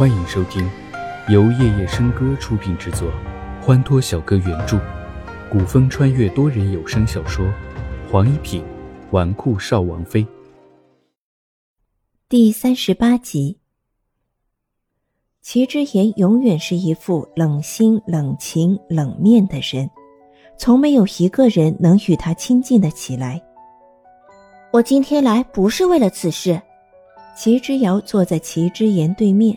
欢迎收听，由夜夜笙歌出品制作，欢脱小哥原著，古风穿越多人有声小说《黄一品纨绔少王妃》第三十八集。齐之言永远是一副冷心、冷情、冷面的人，从没有一个人能与他亲近的起来。我今天来不是为了此事。齐之遥坐在齐之言对面，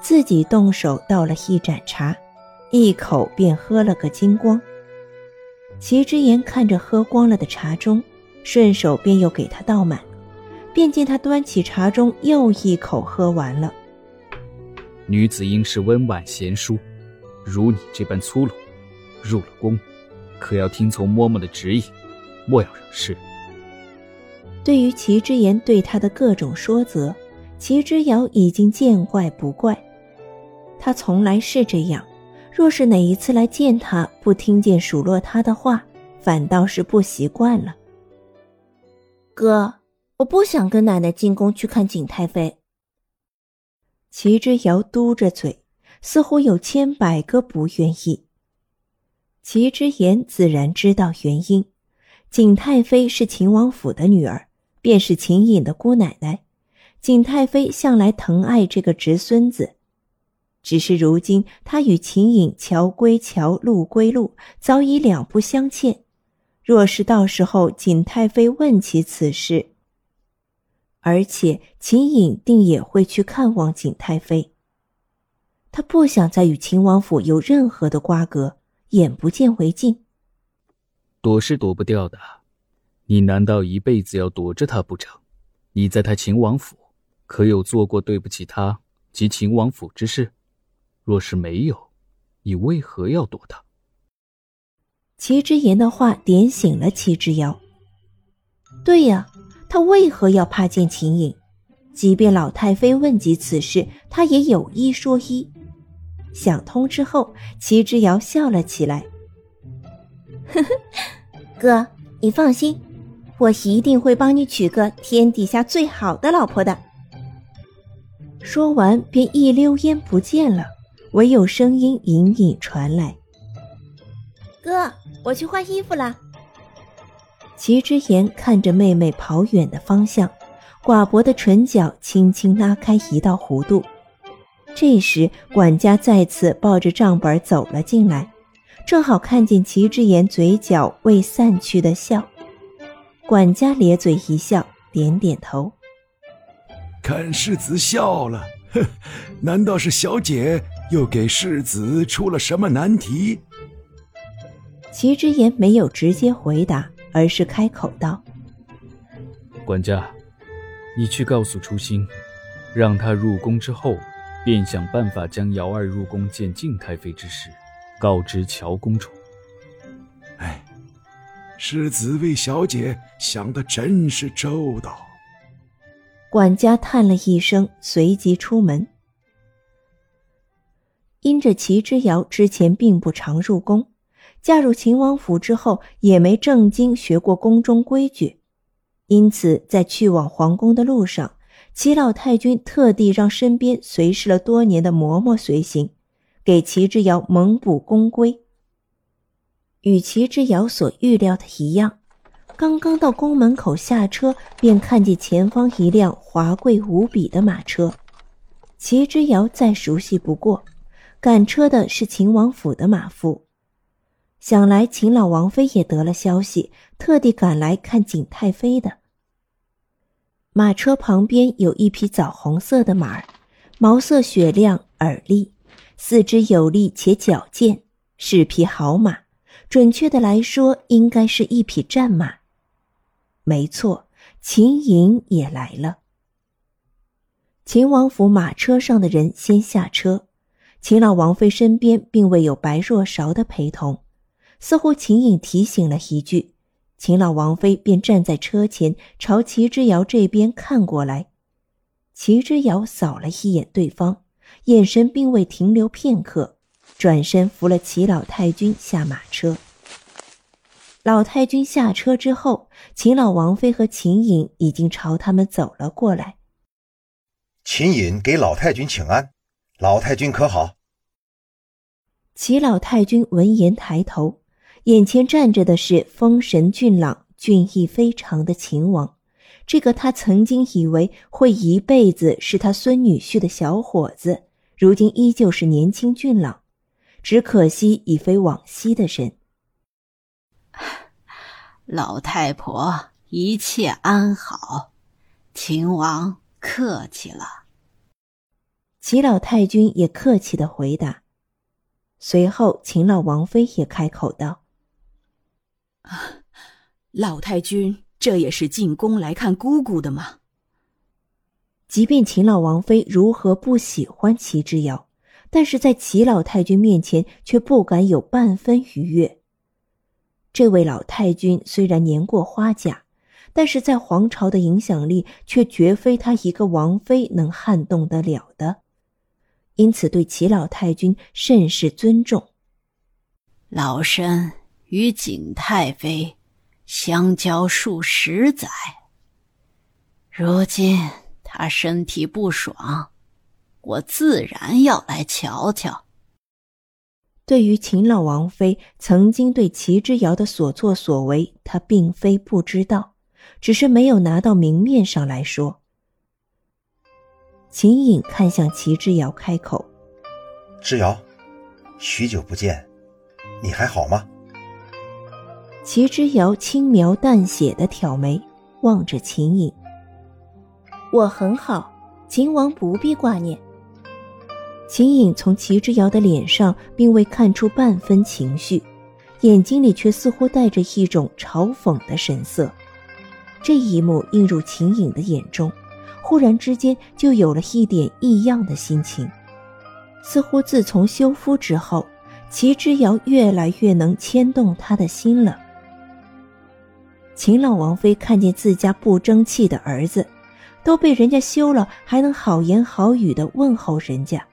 自己动手倒了一盏茶，一口便喝了个精光。齐之言看着喝光了的茶盅，顺手便又给他倒满，便见他端起茶盅又一口喝完了。女子应是温婉贤淑，如你这般粗鲁，入了宫，可要听从嬷嬷的指引，莫要惹事。对于齐之言对他的各种说责，齐之遥已经见怪不怪。他从来是这样，若是哪一次来见他，不听见数落他的话，反倒是不习惯了。哥，我不想跟奶奶进宫去看景太妃。齐之遥嘟着嘴，似乎有千百个不愿意。齐之言自然知道原因，景太妃是秦王府的女儿。便是秦隐的姑奶奶，景太妃向来疼爱这个侄孙子，只是如今他与秦颖桥归桥，路归路，早已两不相欠。若是到时候景太妃问起此事，而且秦颖定也会去看望景太妃，他不想再与秦王府有任何的瓜葛，眼不见为净。躲是躲不掉的。你难道一辈子要躲着他不成？你在他秦王府，可有做过对不起他及秦王府之事？若是没有，你为何要躲他？齐之言的话点醒了齐之遥。对呀，他为何要怕见秦影？即便老太妃问及此事，他也有一说一。想通之后，齐之遥笑了起来：“ 呵呵，哥，你放心。”我一定会帮你娶个天底下最好的老婆的。说完，便一溜烟不见了，唯有声音隐隐传来：“哥，我去换衣服了。”齐之言看着妹妹跑远的方向，寡薄的唇角轻轻拉开一道弧度。这时，管家再次抱着账本走了进来，正好看见齐之言嘴角未散去的笑。管家咧嘴一笑，点点头。看世子笑了，哼，难道是小姐又给世子出了什么难题？齐之言没有直接回答，而是开口道：“管家，你去告诉初心，让他入宫之后，便想办法将姚二入宫见静太妃之事告知乔公主。”哎。世子为小姐想的真是周到。管家叹了一声，随即出门。因着齐之遥之前并不常入宫，嫁入秦王府之后也没正经学过宫中规矩，因此在去往皇宫的路上，齐老太君特地让身边随侍了多年的嬷嬷随行，给齐之遥蒙补宫规。与齐之遥所预料的一样，刚刚到宫门口下车，便看见前方一辆华贵无比的马车。齐之遥再熟悉不过，赶车的是秦王府的马夫。想来秦老王妃也得了消息，特地赶来看景太妃的。马车旁边有一匹枣红色的马儿，毛色雪亮，耳立，四肢有力且矫健，是匹好马。准确的来说，应该是一匹战马。没错，秦颖也来了。秦王府马车上的人先下车，秦老王妃身边并未有白若韶的陪同，似乎秦颖提醒了一句，秦老王妃便站在车前，朝齐之遥这边看过来。齐之遥扫了一眼对方，眼神并未停留片刻。转身扶了齐老太君下马车。老太君下车之后，秦老王妃和秦颖已经朝他们走了过来。秦颖给老太君请安，老太君可好？齐老太君闻言抬头，眼前站着的是丰神俊朗、俊逸非常的秦王。这个他曾经以为会一辈子是他孙女婿的小伙子，如今依旧是年轻俊朗，只可惜已非往昔的人。老太婆，一切安好，秦王客气了。齐老太君也客气的回答。随后，秦老王妃也开口道：“啊，老太君，这也是进宫来看姑姑的吗？”即便秦老王妃如何不喜欢齐之遥，但是在齐老太君面前却不敢有半分逾越。这位老太君虽然年过花甲，但是在皇朝的影响力却绝非他一个王妃能撼动得了的。因此，对齐老太君甚是尊重。老身与景太妃相交数十载，如今她身体不爽，我自然要来瞧瞧。对于秦老王妃曾经对齐之遥的所作所为，他并非不知道，只是没有拿到明面上来说。秦颖看向齐之遥，开口：“之遥，许久不见，你还好吗？”齐之遥轻描淡写的挑眉，望着秦颖：“我很好，秦王不必挂念。”秦颖从齐之遥的脸上并未看出半分情绪，眼睛里却似乎带着一种嘲讽的神色。这一幕映入秦颖的眼中。忽然之间，就有了一点异样的心情，似乎自从休夫之后，齐之遥越来越能牵动他的心了。秦老王妃看见自家不争气的儿子，都被人家休了，还能好言好语的问候人家，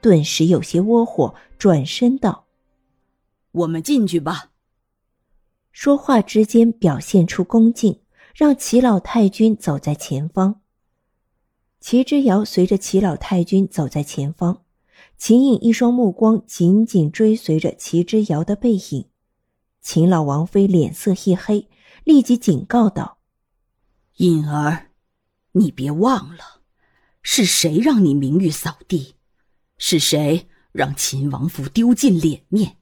顿时有些窝火，转身道：“我们进去吧。”说话之间表现出恭敬，让齐老太君走在前方。齐之遥随着齐老太君走在前方，秦颖一双目光紧紧追随着齐之遥的背影。秦老王妃脸色一黑，立即警告道：“颖儿，你别忘了，是谁让你名誉扫地？是谁让秦王府丢尽脸面？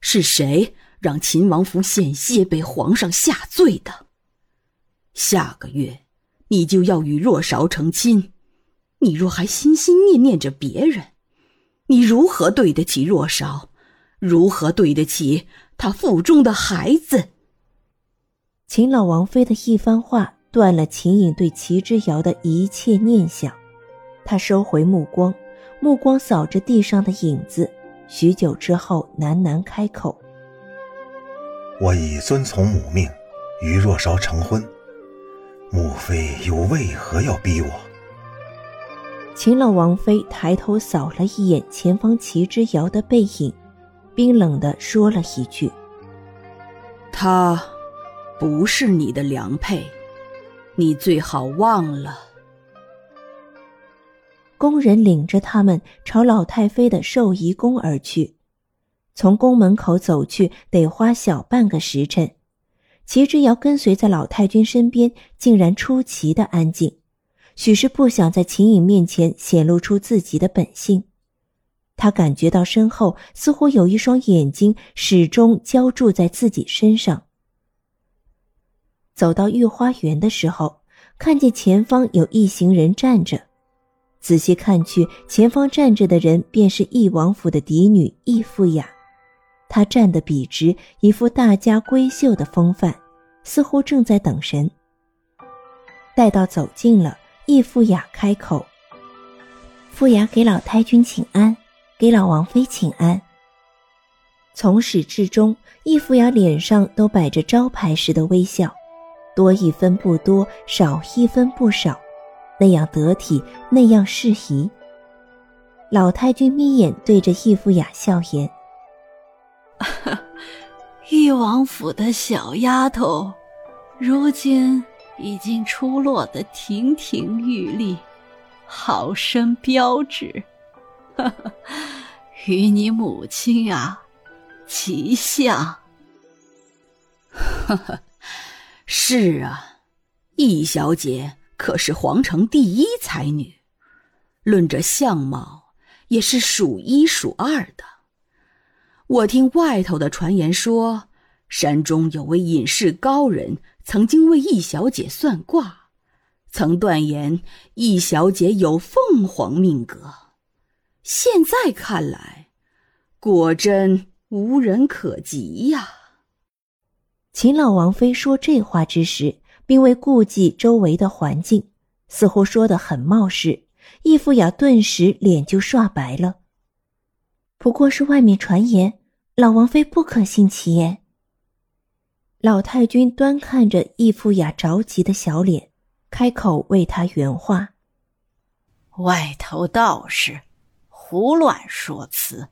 是谁让秦王府险些被皇上下罪的？下个月。”你就要与若韶成亲，你若还心心念念着别人，你如何对得起若韶？如何对得起他腹中的孩子？秦老王妃的一番话断了秦颖对齐之遥的一切念想，他收回目光，目光扫着地上的影子，许久之后喃喃开口：“我已遵从母命，与若韶成婚。”母妃又为何要逼我？秦老王妃抬头扫了一眼前方齐之遥的背影，冰冷的说了一句：“他不是你的良配，你最好忘了。”工人领着他们朝老太妃的寿仪宫而去，从宫门口走去得花小半个时辰。齐之遥跟随在老太君身边，竟然出奇的安静，许是不想在秦颖面前显露出自己的本性。他感觉到身后似乎有一双眼睛始终浇注在自己身上。走到御花园的时候，看见前方有一行人站着，仔细看去，前方站着的人便是义王府的嫡女义富雅。她站得笔直，一副大家闺秀的风范，似乎正在等神。待到走近了，易富雅开口：“富雅给老太君请安，给老王妃请安。”从始至终，易富雅脸上都摆着招牌式的微笑，多一分不多，少一分不少，那样得体，那样适宜。老太君眯眼对着易富雅笑言。誉王府的小丫头，如今已经出落得亭亭玉立，好生标致。与你母亲啊，极像。呵呵，是啊，易小姐可是皇城第一才女，论这相貌，也是数一数二的。我听外头的传言说，山中有位隐士高人，曾经为易小姐算卦，曾断言易小姐有凤凰命格。现在看来，果真无人可及呀。秦老王妃说这话之时，并未顾忌周围的环境，似乎说的很冒失。易富雅顿时脸就刷白了。不过是外面传言。老王妃不可信其言。老太君端看着易富雅着急的小脸，开口为他圆话：“外头道士胡乱说辞，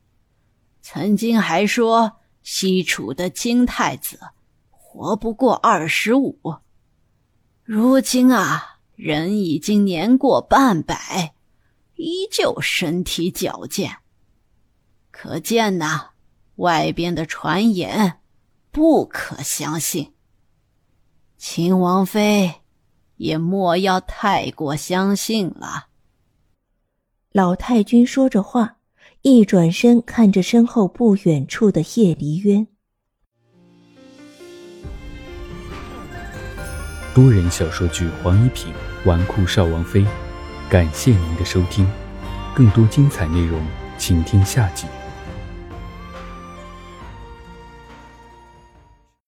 曾经还说西楚的金太子活不过二十五，如今啊，人已经年过半百，依旧身体矫健，可见呐。”外边的传言不可相信，秦王妃也莫要太过相信了。老太君说着话，一转身看着身后不远处的叶离渊。多人小说剧《黄一品纨绔少王妃》，感谢您的收听，更多精彩内容，请听下集。